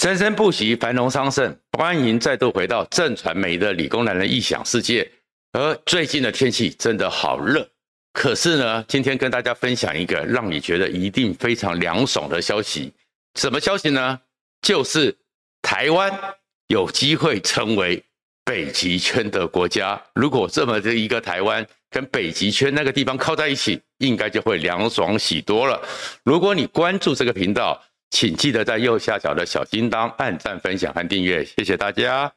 生生不息，繁荣昌盛。欢迎再度回到正传媒的理工男的异想世界。而最近的天气真的好热，可是呢，今天跟大家分享一个让你觉得一定非常凉爽的消息。什么消息呢？就是台湾有机会成为北极圈的国家。如果这么的一个台湾跟北极圈那个地方靠在一起，应该就会凉爽许多了。如果你关注这个频道，请记得在右下角的小叮当按赞、分享和订阅，谢谢大家。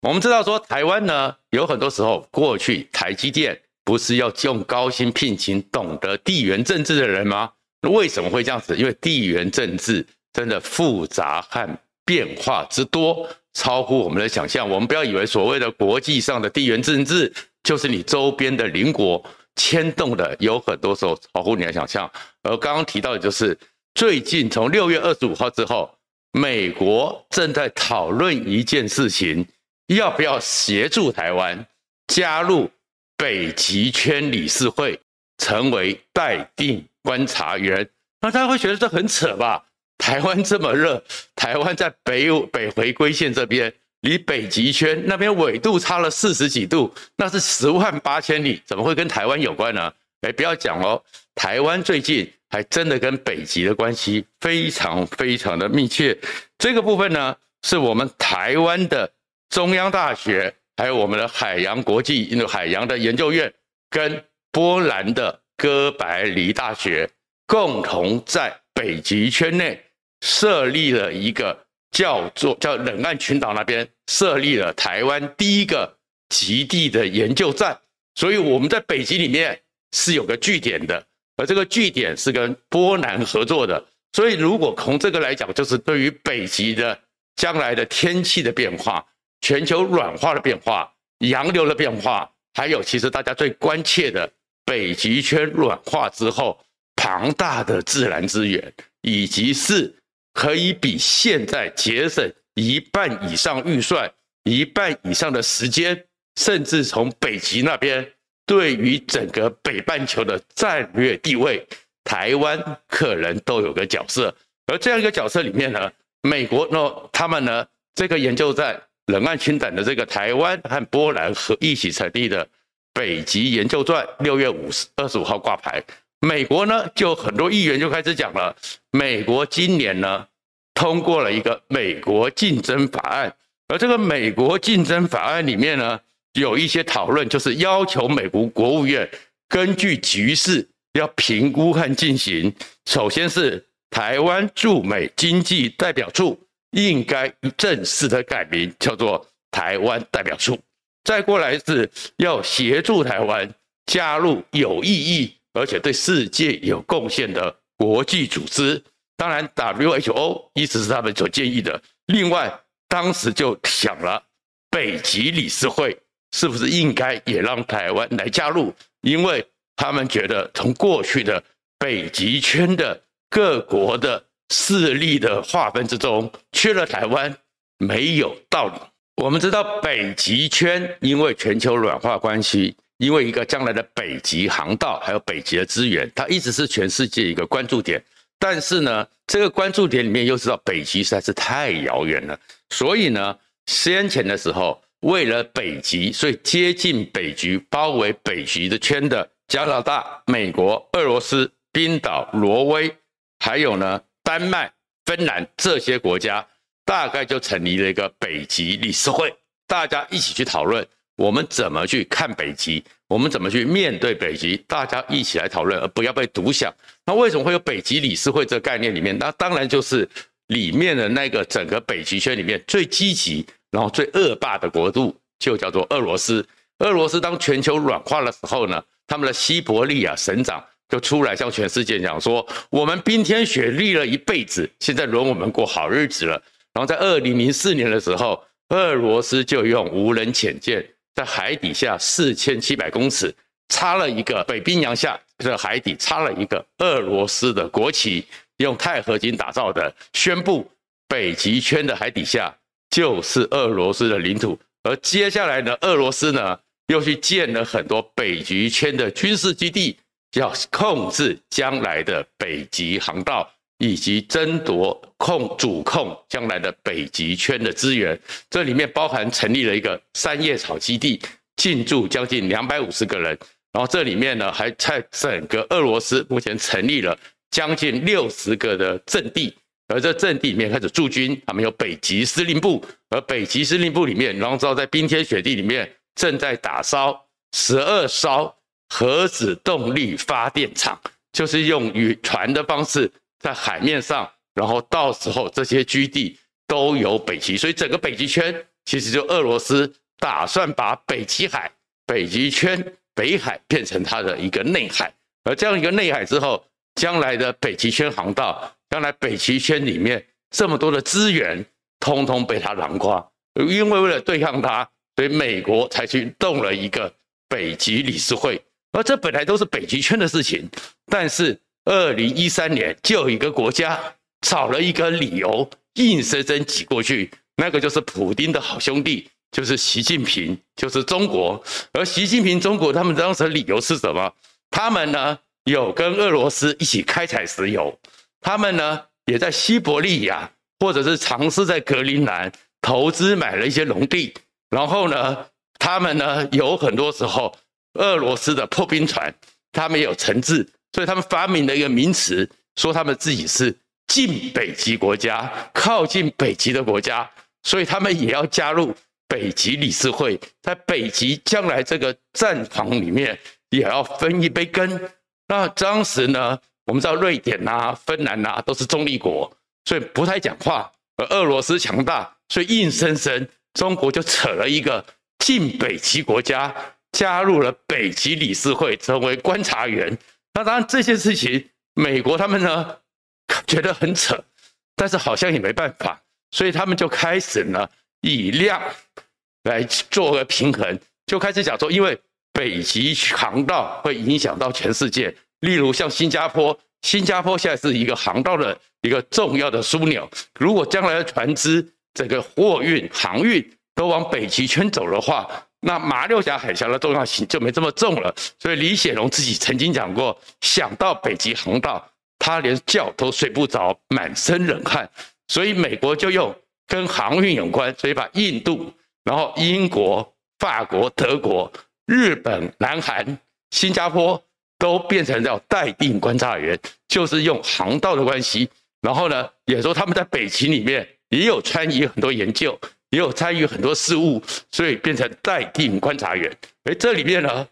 我们知道说台湾呢，有很多时候过去台积电不是要用高薪聘请懂得地缘政治的人吗？为什么会这样子？因为地缘政治真的复杂和变化之多，超乎我们的想象。我们不要以为所谓的国际上的地缘政治就是你周边的邻国牵动的，有很多时候超乎你的想象。而刚刚提到的就是。最近从六月二十五号之后，美国正在讨论一件事情，要不要协助台湾加入北极圈理事会，成为待定观察员？那大家会觉得这很扯吧？台湾这么热，台湾在北北回归线这边，离北极圈那边纬度差了四十几度，那是十万八千里，怎么会跟台湾有关呢？哎，不要讲哦，台湾最近。还真的跟北极的关系非常非常的密切。这个部分呢，是我们台湾的中央大学，还有我们的海洋国际海洋的研究院，跟波兰的哥白尼大学共同在北极圈内设立了一个叫做叫冷岸群岛那边设立了台湾第一个极地的研究站，所以我们在北极里面是有个据点的。而这个据点是跟波兰合作的，所以如果从这个来讲，就是对于北极的将来的天气的变化、全球暖化的变化、洋流的变化，还有其实大家最关切的北极圈暖化之后庞大的自然资源，以及是可以比现在节省一半以上预算、一半以上的时间，甚至从北极那边。对于整个北半球的战略地位，台湾可能都有个角色。而这样一个角色里面呢，美国呢，他们呢，这个研究在冷岸群岛的这个台湾和波兰和一起成立的北极研究站，六月五十二十五号挂牌。美国呢，就很多议员就开始讲了，美国今年呢通过了一个美国竞争法案，而这个美国竞争法案里面呢。有一些讨论，就是要求美国国务院根据局势要评估和进行。首先是台湾驻美经济代表处应该正式的改名，叫做台湾代表处。再过来是要协助台湾加入有意义而且对世界有贡献的国际组织。当然，WHO 一直是他们所建议的。另外，当时就想了北极理事会。是不是应该也让台湾来加入？因为他们觉得从过去的北极圈的各国的势力的划分之中，缺了台湾没有道理。我们知道北极圈因为全球暖化关系，因为一个将来的北极航道，还有北极的资源，它一直是全世界一个关注点。但是呢，这个关注点里面又知道北极实在是太遥远了，所以呢，先前的时候。为了北极，所以接近北极、包围北极的圈的加拿大、美国、俄罗斯、冰岛、挪威，还有呢丹麦、芬兰这些国家，大概就成立了一个北极理事会，大家一起去讨论我们怎么去看北极，我们怎么去面对北极，大家一起来讨论，而不要被独享。那为什么会有北极理事会这个概念里面？那当然就是里面的那个整个北极圈里面最积极。然后最恶霸的国度就叫做俄罗斯。俄罗斯当全球软化的时候呢，他们的西伯利亚省长就出来向全世界讲说：“我们冰天雪地了一辈子，现在轮我们过好日子了。”然后在二零零四年的时候，俄罗斯就用无人潜舰在海底下四千七百公尺插了一个北冰洋下的海底插了一个俄罗斯的国旗，用钛合金打造的，宣布北极圈的海底下。就是俄罗斯的领土，而接下来呢，俄罗斯呢又去建了很多北极圈的军事基地，要控制将来的北极航道，以及争夺控主控将来的北极圈的资源。这里面包含成立了一个三叶草基地，进驻将近两百五十个人。然后这里面呢，还在整个俄罗斯目前成立了将近六十个的阵地，而这阵地里面开始驻军，他们有北极司令部，而北极司令部里面，然后知道在冰天雪地里面正在打烧十二艘核子动力发电厂，就是用渔船的方式在海面上，然后到时候这些基地都有北极，所以整个北极圈其实就俄罗斯打算把北极海、北极圈。北海变成它的一个内海，而这样一个内海之后，将来的北极圈航道，将来北极圈里面这么多的资源，通通被他囊括。因为为了对抗他，所以美国才去动了一个北极理事会。而这本来都是北极圈的事情，但是二零一三年就有一个国家找了一个理由，硬生生挤过去，那个就是普丁的好兄弟。就是习近平，就是中国，而习近平中国他们当时的理由是什么？他们呢有跟俄罗斯一起开采石油，他们呢也在西伯利亚或者是尝试在格陵兰投资买了一些农地，然后呢，他们呢有很多时候俄罗斯的破冰船，他们有承制，所以他们发明了一个名词，说他们自己是近北极国家，靠近北极的国家，所以他们也要加入。北极理事会在北极将来这个战场里面也要分一杯羹。那当时呢，我们知道瑞典呐、芬兰呐都是中立国，所以不太讲话。而俄罗斯强大，所以硬生生中国就扯了一个近北极国家加入了北极理事会，成为观察员。那当然这些事情，美国他们呢觉得很扯，但是好像也没办法，所以他们就开始呢以量。来做个平衡，就开始讲说，因为北极航道会影响到全世界，例如像新加坡，新加坡现在是一个航道的一个重要的枢纽，如果将来的船只整个货运航运都往北极圈走的话，那马六甲海峡的重要性就没这么重了。所以李显龙自己曾经讲过，想到北极航道，他连觉都睡不着，满身冷汗。所以美国就用跟航运有关，所以把印度。然后英国、法国、德国、日本、南韩、新加坡都变成叫待定观察员，就是用航道的关系。然后呢，也说他们在北极里面也有参与很多研究，也有参与很多事务，所以变成待定观察员。哎，这里面呢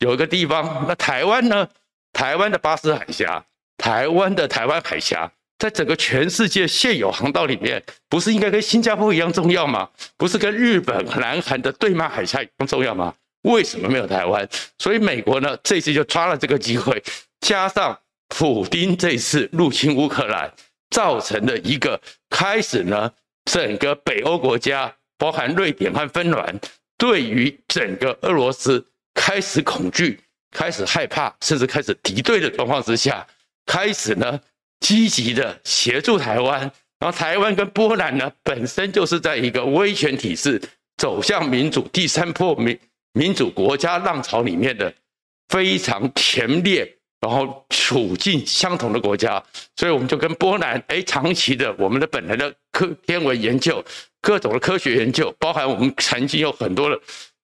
有一个地方，那台湾呢？台湾的巴士海峡，台湾的台湾海峡。在整个全世界现有航道里面，不是应该跟新加坡一样重要吗？不是跟日本、南韩的对马海峡一样重要吗？为什么没有台湾？所以美国呢，这次就抓了这个机会，加上普丁这次入侵乌克兰，造成的一个开始呢，整个北欧国家，包含瑞典和芬兰，对于整个俄罗斯开始恐惧、开始害怕，甚至开始敌对的状况之下，开始呢。积极的协助台湾，然后台湾跟波兰呢，本身就是在一个威权体制走向民主第三波民民主国家浪潮里面的非常前列，然后处境相同的国家，所以我们就跟波兰哎，长期的我们的本来的科天文研究，各种的科学研究，包含我们曾经有很多的，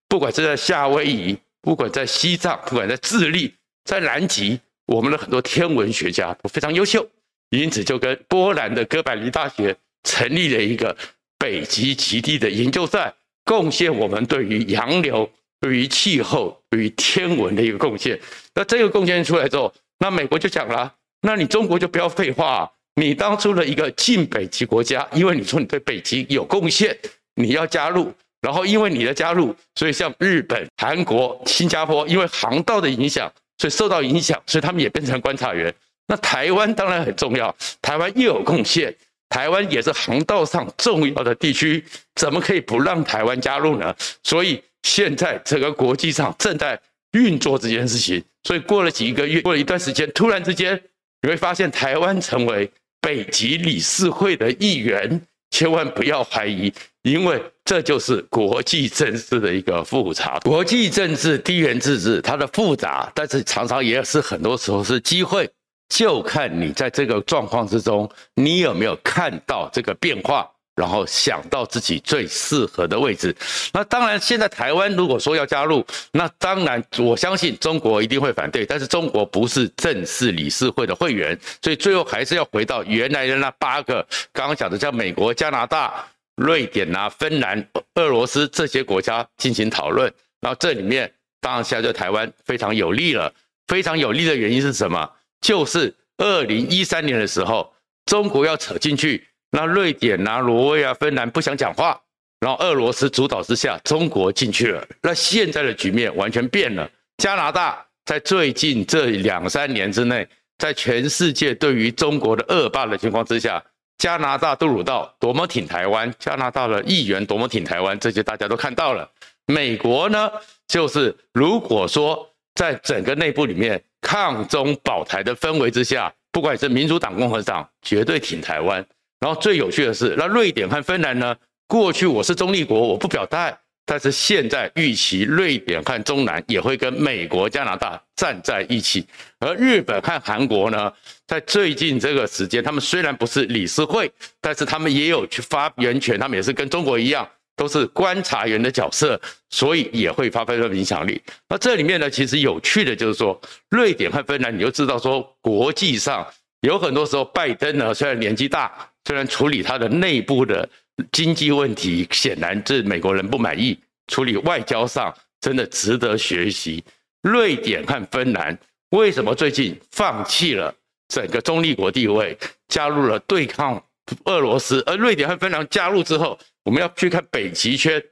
不管是在夏威夷，不管在西藏，不管在智利，在南极，我们的很多天文学家都非常优秀。因此，就跟波兰的哥白尼大学成立了一个北极极地的研究站，贡献我们对于洋流、对于气候、对于天文的一个贡献。那这个贡献出来之后，那美国就讲了：那你中国就不要废话，你当初的一个近北极国家，因为你说你对北极有贡献，你要加入。然后因为你的加入，所以像日本、韩国、新加坡，因为航道的影响，所以受到影响，所以他们也变成观察员。那台湾当然很重要，台湾又有贡献，台湾也是航道上重要的地区，怎么可以不让台湾加入呢？所以现在整个国际上正在运作这件事情，所以过了几个月，过了一段时间，突然之间你会发现台湾成为北极理事会的一员，千万不要怀疑，因为这就是国际政治的一个复杂。国际政治地缘政治它的复杂，但是常常也是很多时候是机会。就看你在这个状况之中，你有没有看到这个变化，然后想到自己最适合的位置。那当然，现在台湾如果说要加入，那当然我相信中国一定会反对。但是中国不是正式理事会的会员，所以最后还是要回到原来的那八个，刚刚讲的像美国、加拿大、瑞典啊、芬兰、俄罗斯这些国家进行讨论。然后这里面当然现在对台湾非常有利了。非常有利的原因是什么？就是二零一三年的时候，中国要扯进去，那瑞典啊、挪威啊、芬兰不想讲话，然后俄罗斯主导之下，中国进去了。那现在的局面完全变了。加拿大在最近这两三年之内，在全世界对于中国的恶霸的情况之下，加拿大杜鲁道多么挺台湾，加拿大的议员多么挺台湾，这些大家都看到了。美国呢，就是如果说。在整个内部里面抗中保台的氛围之下，不管是民主党、共和党，绝对挺台湾。然后最有趣的是，那瑞典和芬兰呢？过去我是中立国，我不表态，但是现在预期瑞典和中南也会跟美国、加拿大站在一起。而日本和韩国呢，在最近这个时间，他们虽然不是理事会，但是他们也有去发言权，他们也是跟中国一样。都是观察员的角色，所以也会发挥这个影响力。那这里面呢，其实有趣的就是说，瑞典和芬兰，你就知道说，国际上有很多时候，拜登呢虽然年纪大，虽然处理他的内部的经济问题，显然这美国人不满意，处理外交上真的值得学习。瑞典和芬兰为什么最近放弃了整个中立国地位，加入了对抗俄罗斯？而瑞典和芬兰加入之后，我们要去看北极圈，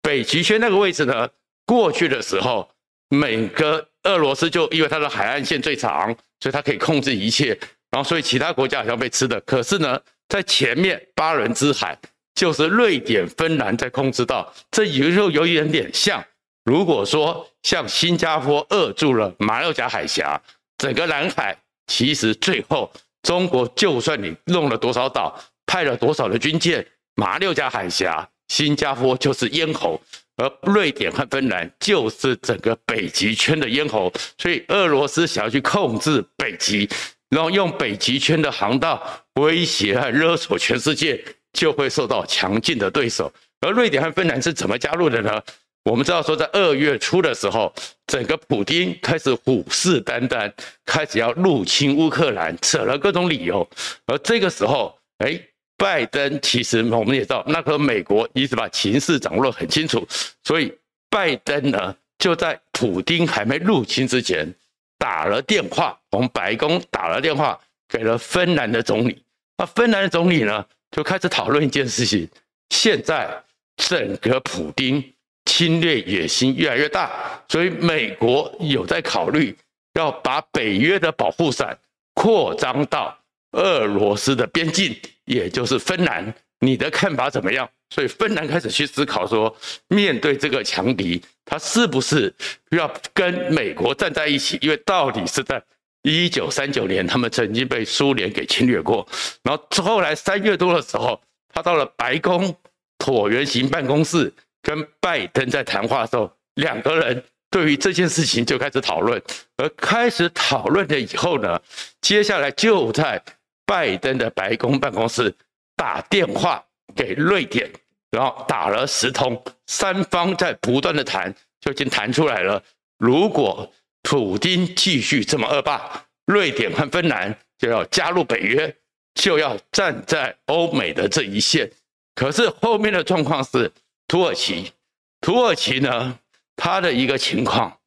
北极圈那个位置呢？过去的时候，每个俄罗斯就因为它的海岸线最长，所以它可以控制一切。然后，所以其他国家好像被吃的。可是呢，在前面巴伦支海，就是瑞典、芬兰在控制到，这有时候有一点点像。如果说像新加坡扼住了马六甲海峡，整个南海，其实最后中国就算你弄了多少岛，派了多少的军舰。马六甲海峡，新加坡就是咽喉，而瑞典和芬兰就是整个北极圈的咽喉，所以俄罗斯想要去控制北极，然后用北极圈的航道威胁和勒索全世界，就会受到强劲的对手。而瑞典和芬兰是怎么加入的呢？我们知道说，在二月初的时候，整个普丁开始虎视眈眈，开始要入侵乌克兰，扯了各种理由，而这个时候，哎。拜登其实我们也知道，那个美国一直把情势掌握得很清楚，所以拜登呢就在普丁还没入侵之前打了电话，从白宫打了电话给了芬兰的总理。那芬兰的总理呢就开始讨论一件事情：现在整个普丁侵略野心越来越大，所以美国有在考虑要把北约的保护伞扩张到俄罗斯的边境。也就是芬兰，你的看法怎么样？所以芬兰开始去思考说，面对这个强敌，他是不是要跟美国站在一起？因为到底是在一九三九年，他们曾经被苏联给侵略过。然后后来三月多的时候，他到了白宫椭圆形办公室，跟拜登在谈话的时候，两个人对于这件事情就开始讨论。而开始讨论了以后呢，接下来就在。拜登的白宫办公室打电话给瑞典，然后打了十通，三方在不断的谈，就已经谈出来了。如果普丁继续这么恶霸，瑞典和芬兰就要加入北约，就要站在欧美的这一线。可是后面的状况是，土耳其，土耳其呢，他的一个情况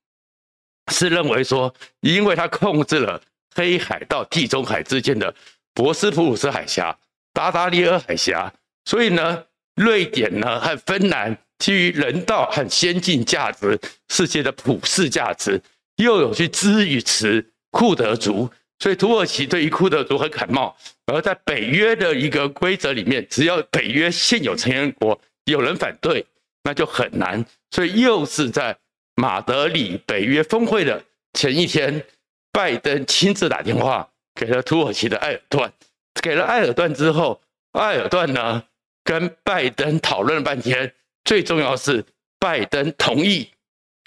是认为说，因为他控制了黑海到地中海之间的。博斯普鲁斯海峡、达达利尔海峡，所以呢，瑞典呢和芬兰基于人道和先进价值、世界的普世价值，又有去支持库德族，所以土耳其对于库德族很感冒。而在北约的一个规则里面，只要北约现有成员国有人反对，那就很难。所以又是在马德里北约峰会的前一天，拜登亲自打电话。给了土耳其的埃尔段，给了埃尔段之后，埃尔段呢跟拜登讨论了半天，最重要是拜登同意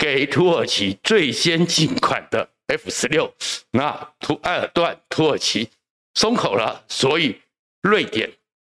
给土耳其最先进款的 F 十六，那土埃尔段、土耳其松口了，所以瑞典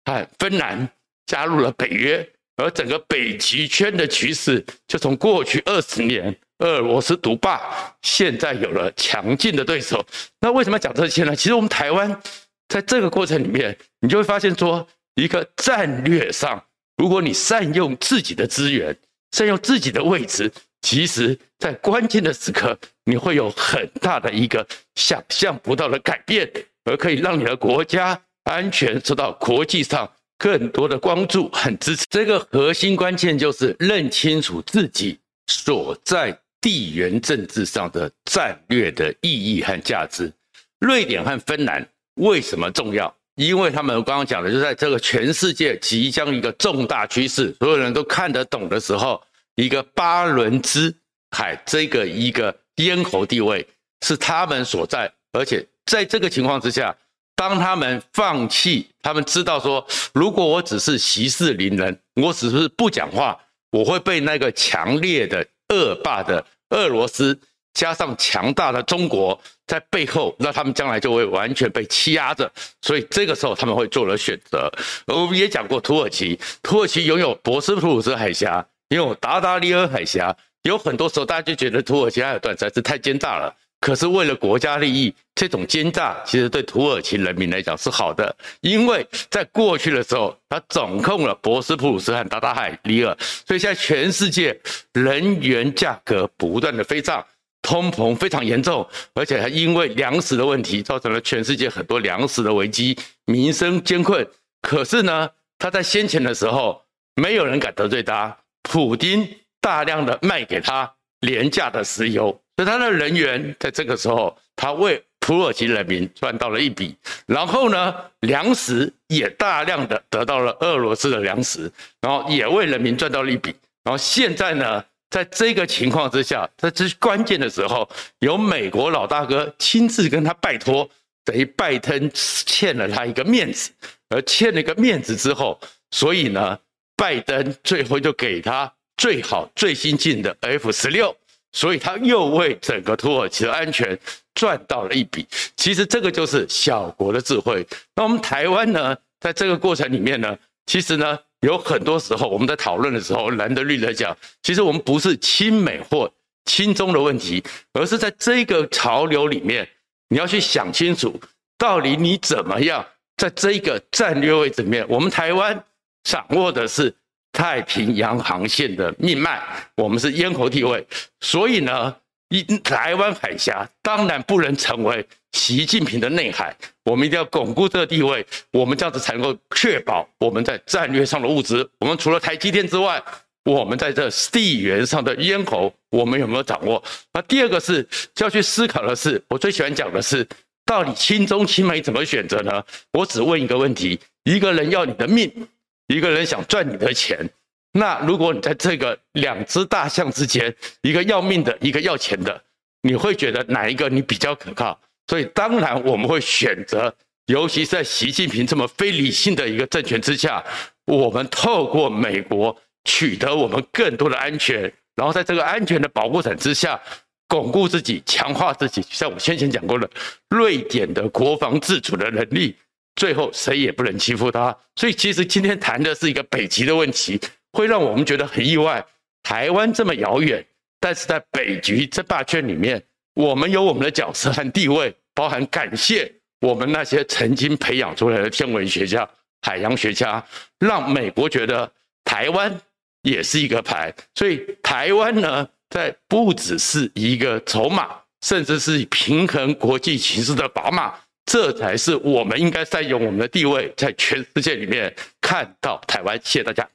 和芬兰加入了北约，而整个北极圈的局势就从过去二十年俄罗斯独霸，现在有了强劲的对手。那为什么讲这些呢？其实我们台湾在这个过程里面，你就会发现说，一个战略上，如果你善用自己的资源，善用自己的位置。其实，在关键的时刻，你会有很大的一个想象不到的改变，而可以让你的国家安全受到国际上更多的关注和支持。这个核心关键就是认清楚自己所在地缘政治上的战略的意义和价值。瑞典和芬兰为什么重要？因为他们刚刚讲的，就在这个全世界即将一个重大趋势，所有人都看得懂的时候。一个巴伦支海这个一个咽喉地位是他们所在，而且在这个情况之下，当他们放弃，他们知道说，如果我只是息事宁人，我只是不讲话，我会被那个强烈的恶霸的俄罗斯加上强大的中国在背后，那他们将来就会完全被欺压着，所以这个时候他们会做了选择。我们也讲过土耳其，土耳其拥有博斯普鲁斯海峡。因为达达利尔海峡有很多时候，大家就觉得土耳其还有段实在是太奸诈了。可是为了国家利益，这种奸诈其实对土耳其人民来讲是好的，因为在过去的时候，他掌控了博斯普鲁斯和达达海里尔，所以现在全世界能源价格不断的飞涨，通膨非常严重，而且还因为粮食的问题，造成了全世界很多粮食的危机，民生艰困。可是呢，他在先前的时候，没有人敢得罪他。普丁大量的卖给他廉价的石油，所以他的人员在这个时候，他为土耳其人民赚到了一笔。然后呢，粮食也大量的得到了俄罗斯的粮食，然后也为人民赚到了一笔。然后现在呢，在这个情况之下，在这关键的时候，由美国老大哥亲自跟他拜托，等于拜登欠了他一个面子，而欠了一个面子之后，所以呢。拜登最后就给他最好最新进的 F 十六，所以他又为整个土耳其的安全赚到了一笔。其实这个就是小国的智慧。那我们台湾呢，在这个过程里面呢，其实呢，有很多时候我们在讨论的时候，蓝的绿的讲，其实我们不是亲美或亲中的问题，而是在这个潮流里面，你要去想清楚，到底你怎么样在这个战略位置里面，我们台湾。掌握的是太平洋航线的命脉，我们是咽喉地位，所以呢，一台湾海峡当然不能成为习近平的内海，我们一定要巩固这个地位，我们这样子才能够确保我们在战略上的物资。我们除了台积电之外，我们在这地缘上的咽喉，我们有没有掌握？那第二个是就要去思考的是，我最喜欢讲的是，到底亲中亲美怎么选择呢？我只问一个问题：一个人要你的命。一个人想赚你的钱，那如果你在这个两只大象之间，一个要命的，一个要钱的，你会觉得哪一个你比较可靠？所以当然我们会选择，尤其是在习近平这么非理性的一个政权之下，我们透过美国取得我们更多的安全，然后在这个安全的保护伞之下，巩固自己，强化自己。像我先前讲过的，瑞典的国防自主的能力。最后谁也不能欺负他，所以其实今天谈的是一个北极的问题，会让我们觉得很意外。台湾这么遥远，但是在北极这霸圈里面，我们有我们的角色和地位，包含感谢我们那些曾经培养出来的天文学家、海洋学家，让美国觉得台湾也是一个牌。所以台湾呢，在不只是一个筹码，甚至是平衡国际形势的砝码。这才是我们应该善用我们的地位，在全世界里面看到台湾。谢谢大家。